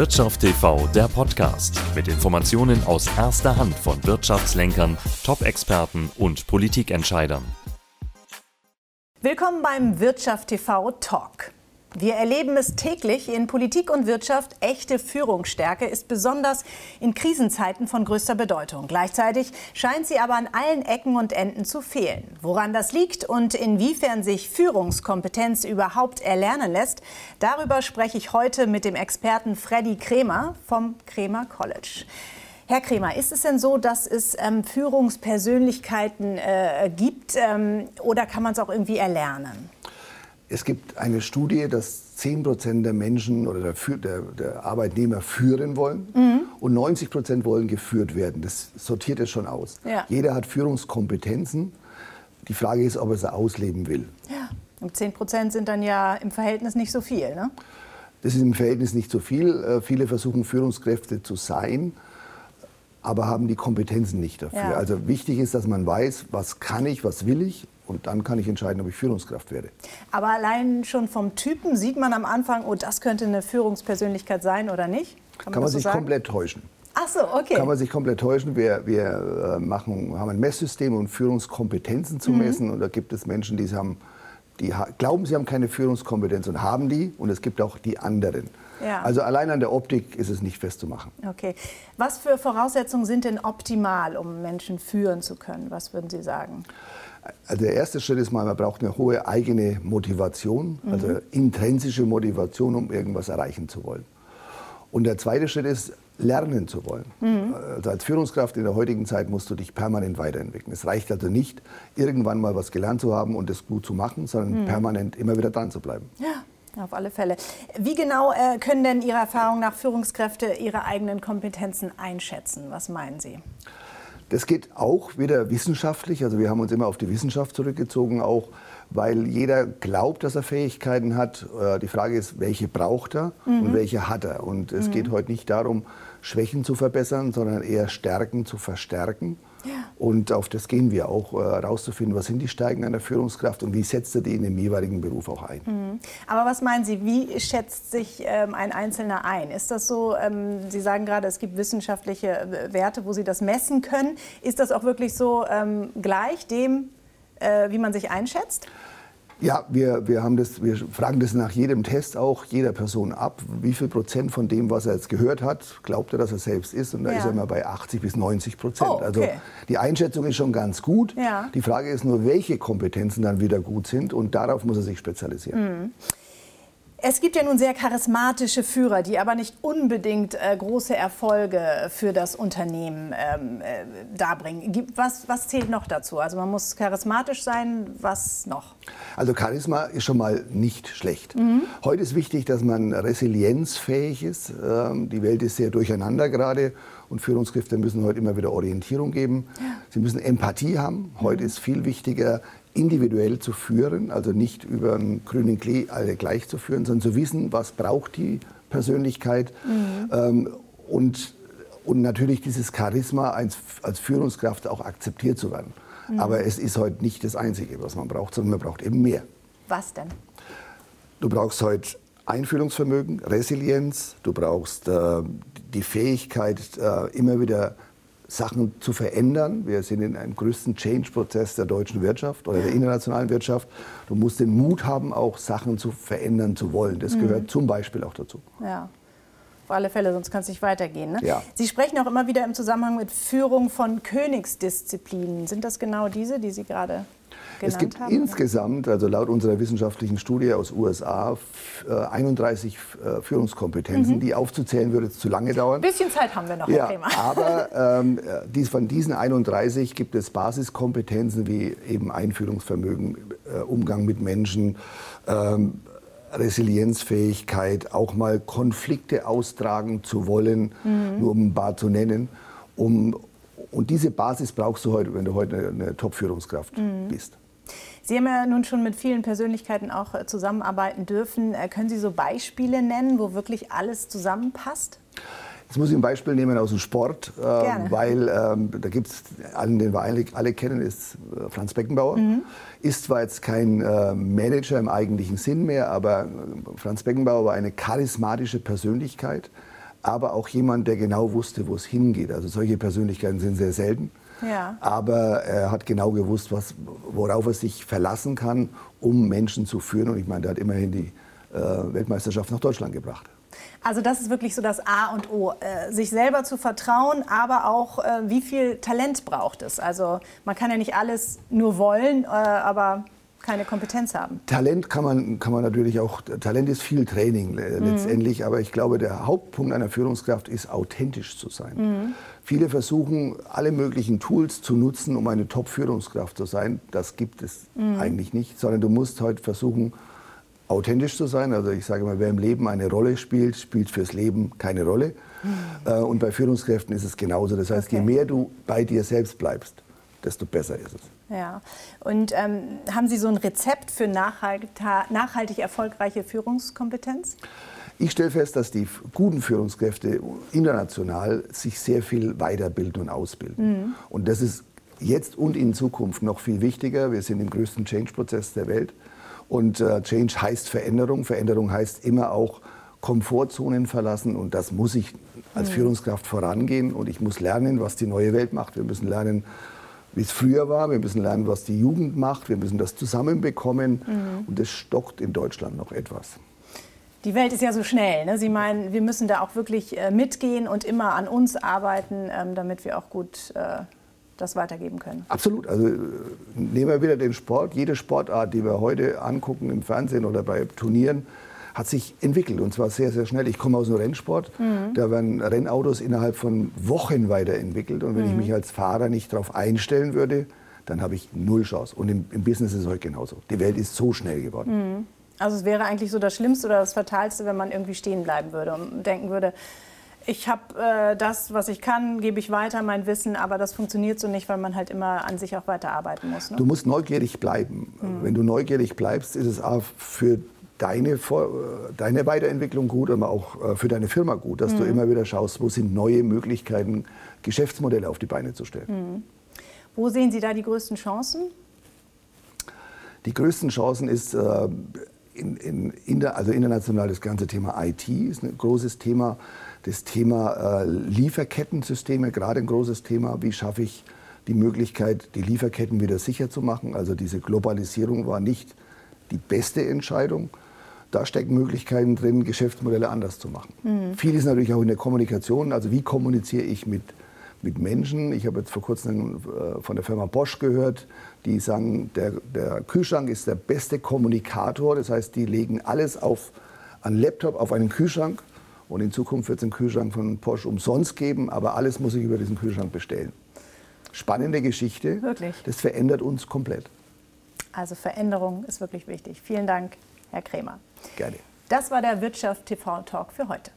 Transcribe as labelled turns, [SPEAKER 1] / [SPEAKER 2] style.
[SPEAKER 1] Wirtschaft TV, der Podcast mit Informationen aus erster Hand von Wirtschaftslenkern, Top-Experten und Politikentscheidern.
[SPEAKER 2] Willkommen beim Wirtschaft TV Talk. Wir erleben es täglich in Politik und Wirtschaft. Echte Führungsstärke ist besonders in Krisenzeiten von größter Bedeutung. Gleichzeitig scheint sie aber an allen Ecken und Enden zu fehlen. Woran das liegt und inwiefern sich Führungskompetenz überhaupt erlernen lässt, darüber spreche ich heute mit dem Experten Freddy Kremer vom Kremer College. Herr Kremer, ist es denn so, dass es ähm, Führungspersönlichkeiten äh, gibt ähm, oder kann man es auch irgendwie erlernen?
[SPEAKER 3] Es gibt eine Studie, dass 10 Prozent der Menschen oder der, der, der Arbeitnehmer führen wollen mhm. und 90 Prozent wollen geführt werden. Das sortiert es schon aus. Ja. Jeder hat Führungskompetenzen. Die Frage ist, ob er sie ausleben will.
[SPEAKER 2] Ja. Und 10 Prozent sind dann ja im Verhältnis nicht so viel, ne?
[SPEAKER 3] Das ist im Verhältnis nicht so viel. Äh, viele versuchen Führungskräfte zu sein, aber haben die Kompetenzen nicht dafür. Ja. Also wichtig ist, dass man weiß, was kann ich, was will ich und dann kann ich entscheiden, ob ich Führungskraft werde.
[SPEAKER 2] Aber allein schon vom Typen sieht man am Anfang, oh, das könnte eine Führungspersönlichkeit sein oder nicht?
[SPEAKER 3] Kann man, kann man sich so komplett täuschen.
[SPEAKER 2] Ach so, okay.
[SPEAKER 3] Kann man sich komplett täuschen. Wir, wir äh, machen, haben ein Messsystem, um Führungskompetenzen zu mhm. messen. Und da gibt es Menschen, die, haben, die glauben, sie haben keine Führungskompetenz und haben die. Und es gibt auch die anderen. Ja. Also allein an der Optik ist es nicht festzumachen.
[SPEAKER 2] Okay. Was für Voraussetzungen sind denn optimal, um Menschen führen zu können? Was würden Sie sagen?
[SPEAKER 3] Also der erste Schritt ist mal, man braucht eine hohe eigene Motivation, mhm. also intrinsische Motivation, um irgendwas erreichen zu wollen. Und der zweite Schritt ist, lernen zu wollen. Mhm. Also als Führungskraft in der heutigen Zeit musst du dich permanent weiterentwickeln. Es reicht also nicht, irgendwann mal was gelernt zu haben und es gut zu machen, sondern mhm. permanent immer wieder dran zu bleiben.
[SPEAKER 2] Ja. Auf alle Fälle. Wie genau äh, können denn Ihrer Erfahrung nach Führungskräfte ihre eigenen Kompetenzen einschätzen? Was meinen Sie?
[SPEAKER 3] Das geht auch wieder wissenschaftlich. Also wir haben uns immer auf die Wissenschaft zurückgezogen, auch weil jeder glaubt, dass er Fähigkeiten hat. Äh, die Frage ist, welche braucht er mhm. und welche hat er. Und es mhm. geht heute nicht darum, Schwächen zu verbessern, sondern eher Stärken zu verstärken. Und auf das gehen wir auch, herauszufinden, äh, was sind die Stärken einer Führungskraft und wie setzt er die in dem jeweiligen Beruf auch ein. Mhm.
[SPEAKER 2] Aber was meinen Sie, wie schätzt sich ähm, ein Einzelner ein? Ist das so, ähm, Sie sagen gerade, es gibt wissenschaftliche äh, Werte, wo Sie das messen können. Ist das auch wirklich so ähm, gleich dem, äh, wie man sich einschätzt?
[SPEAKER 3] Ja, wir, wir, haben das, wir fragen das nach jedem Test auch jeder Person ab. Wie viel Prozent von dem, was er jetzt gehört hat, glaubt er, dass er selbst ist? Und da ja. ist er immer bei 80 bis 90 Prozent. Oh, okay. Also die Einschätzung ist schon ganz gut. Ja. Die Frage ist nur, welche Kompetenzen dann wieder gut sind. Und darauf muss er sich spezialisieren. Mhm.
[SPEAKER 2] Es gibt ja nun sehr charismatische Führer, die aber nicht unbedingt äh, große Erfolge für das Unternehmen ähm, äh, darbringen. Was, was zählt noch dazu? Also man muss charismatisch sein, was noch?
[SPEAKER 3] Also Charisma ist schon mal nicht schlecht. Mhm. Heute ist wichtig, dass man resilienzfähig ist. Ähm, die Welt ist sehr durcheinander gerade und Führungskräfte müssen heute immer wieder Orientierung geben. Ja. Sie müssen Empathie haben. Heute mhm. ist viel wichtiger, individuell zu führen, also nicht über einen grünen Klee alle gleich zu führen, sondern zu wissen, was braucht die Persönlichkeit mhm. ähm, und, und natürlich dieses Charisma als, als Führungskraft auch akzeptiert zu werden. Mhm. Aber es ist heute nicht das Einzige, was man braucht, sondern man braucht eben mehr.
[SPEAKER 2] Was denn?
[SPEAKER 3] Du brauchst heute Einfühlungsvermögen, Resilienz, du brauchst äh, die Fähigkeit, äh, immer wieder Sachen zu verändern. Wir sind in einem größten Change-Prozess der deutschen Wirtschaft oder der internationalen Wirtschaft. Du musst den Mut haben, auch Sachen zu verändern zu wollen. Das mhm. gehört zum Beispiel auch dazu.
[SPEAKER 2] Ja. Auf alle Fälle, sonst kann es nicht weitergehen. Ne?
[SPEAKER 3] Ja.
[SPEAKER 2] Sie sprechen auch immer wieder im Zusammenhang mit Führung von Königsdisziplinen. Sind das genau diese, die Sie gerade
[SPEAKER 3] es gibt haben, insgesamt, also laut unserer wissenschaftlichen Studie aus USA, 31 äh, äh, Führungskompetenzen, mhm. die aufzuzählen würde zu lange dauern.
[SPEAKER 2] Ein bisschen Zeit haben wir noch,
[SPEAKER 3] ja. Aber ähm, dies, von diesen 31 gibt es Basiskompetenzen wie eben Einführungsvermögen, äh, Umgang mit Menschen, ähm, Resilienzfähigkeit, auch mal Konflikte austragen zu wollen, mhm. nur um ein paar zu nennen, um, und diese Basis brauchst du heute, wenn du heute eine, eine Top-Führungskraft mhm. bist.
[SPEAKER 2] Sie haben ja nun schon mit vielen Persönlichkeiten auch äh, zusammenarbeiten dürfen. Äh, können Sie so Beispiele nennen, wo wirklich alles zusammenpasst?
[SPEAKER 3] Jetzt muss ich ein Beispiel nehmen aus dem Sport, äh, weil ähm, da gibt es einen, den wir alle, alle kennen, ist äh, Franz Beckenbauer. Mhm. Ist zwar jetzt kein äh, Manager im eigentlichen Sinn mehr, aber Franz Beckenbauer war eine charismatische Persönlichkeit, aber auch jemand, der genau wusste, wo es hingeht. Also solche Persönlichkeiten sind sehr selten. Ja. Aber er hat genau gewusst, was, worauf er sich verlassen kann, um Menschen zu führen. Und ich meine, der hat immerhin die äh, Weltmeisterschaft nach Deutschland gebracht.
[SPEAKER 2] Also das ist wirklich so das A und O, äh, sich selber zu vertrauen, aber auch äh, wie viel Talent braucht es. Also man kann ja nicht alles nur wollen, äh, aber keine Kompetenz haben.
[SPEAKER 3] Talent kann man, kann man natürlich auch, Talent ist viel Training äh, mhm. letztendlich, aber ich glaube, der Hauptpunkt einer Führungskraft ist, authentisch zu sein. Mhm. Viele versuchen, alle möglichen Tools zu nutzen, um eine Top-Führungskraft zu sein. Das gibt es mhm. eigentlich nicht, sondern du musst heute versuchen, authentisch zu sein. Also ich sage mal, wer im Leben eine Rolle spielt, spielt fürs Leben keine Rolle. Mhm. Und bei Führungskräften ist es genauso. Das heißt, okay. je mehr du bei dir selbst bleibst, desto besser ist es.
[SPEAKER 2] Ja. Und ähm, haben Sie so ein Rezept für nachhaltig, nachhaltig erfolgreiche Führungskompetenz?
[SPEAKER 3] Ich stelle fest, dass die guten Führungskräfte international sich sehr viel weiterbilden und ausbilden. Mhm. Und das ist jetzt und in Zukunft noch viel wichtiger. Wir sind im größten Change-Prozess der Welt. Und äh, Change heißt Veränderung. Veränderung heißt immer auch Komfortzonen verlassen. Und das muss ich als mhm. Führungskraft vorangehen. Und ich muss lernen, was die neue Welt macht. Wir müssen lernen, wie es früher war. Wir müssen lernen, was die Jugend macht. Wir müssen das zusammenbekommen. Mhm. Und das stockt in Deutschland noch etwas.
[SPEAKER 2] Die Welt ist ja so schnell. Ne? Sie meinen, wir müssen da auch wirklich äh, mitgehen und immer an uns arbeiten, ähm, damit wir auch gut äh, das weitergeben können.
[SPEAKER 3] Absolut. Also äh, nehmen wir wieder den Sport. Jede Sportart, die wir heute angucken im Fernsehen oder bei Turnieren, hat sich entwickelt und zwar sehr, sehr schnell. Ich komme aus dem Rennsport, mhm. da werden Rennautos innerhalb von Wochen weiterentwickelt und wenn mhm. ich mich als Fahrer nicht darauf einstellen würde, dann habe ich null Chance. Und im, im, Business ist es heute genauso. Die Welt ist so schnell geworden.
[SPEAKER 2] Mhm. Also es wäre eigentlich so das Schlimmste oder das Fatalste, wenn man irgendwie stehen bleiben würde und denken würde, ich habe äh, das, was ich kann, gebe ich weiter, mein Wissen, aber das funktioniert so nicht, weil man halt immer an sich auch weiterarbeiten muss.
[SPEAKER 3] Ne? Du musst neugierig bleiben. Mhm. Wenn du neugierig bleibst, ist es auch für deine, deine Weiterentwicklung gut, aber auch äh, für deine Firma gut, dass mhm. du immer wieder schaust, wo sind neue Möglichkeiten, Geschäftsmodelle auf die Beine zu stellen. Mhm.
[SPEAKER 2] Wo sehen Sie da die größten Chancen?
[SPEAKER 3] Die größten Chancen ist äh, in, in, in der, also international das ganze Thema IT ist ein großes Thema. Das Thema äh, Lieferkettensysteme, gerade ein großes Thema. Wie schaffe ich die Möglichkeit, die Lieferketten wieder sicher zu machen? Also diese Globalisierung war nicht die beste Entscheidung. Da stecken Möglichkeiten drin, Geschäftsmodelle anders zu machen. Mhm. Viel ist natürlich auch in der Kommunikation. Also wie kommuniziere ich mit, mit Menschen? Ich habe jetzt vor kurzem äh, von der Firma Bosch gehört, die sagen, der, der Kühlschrank ist der beste Kommunikator. Das heißt, die legen alles auf einen Laptop, auf einen Kühlschrank und in Zukunft wird es einen Kühlschrank von Porsche umsonst geben, aber alles muss ich über diesen Kühlschrank bestellen. Spannende Geschichte.
[SPEAKER 2] Wirklich.
[SPEAKER 3] Das verändert uns komplett.
[SPEAKER 2] Also Veränderung ist wirklich wichtig. Vielen Dank, Herr Krämer.
[SPEAKER 3] Gerne.
[SPEAKER 2] Das war der Wirtschaft TV Talk für heute.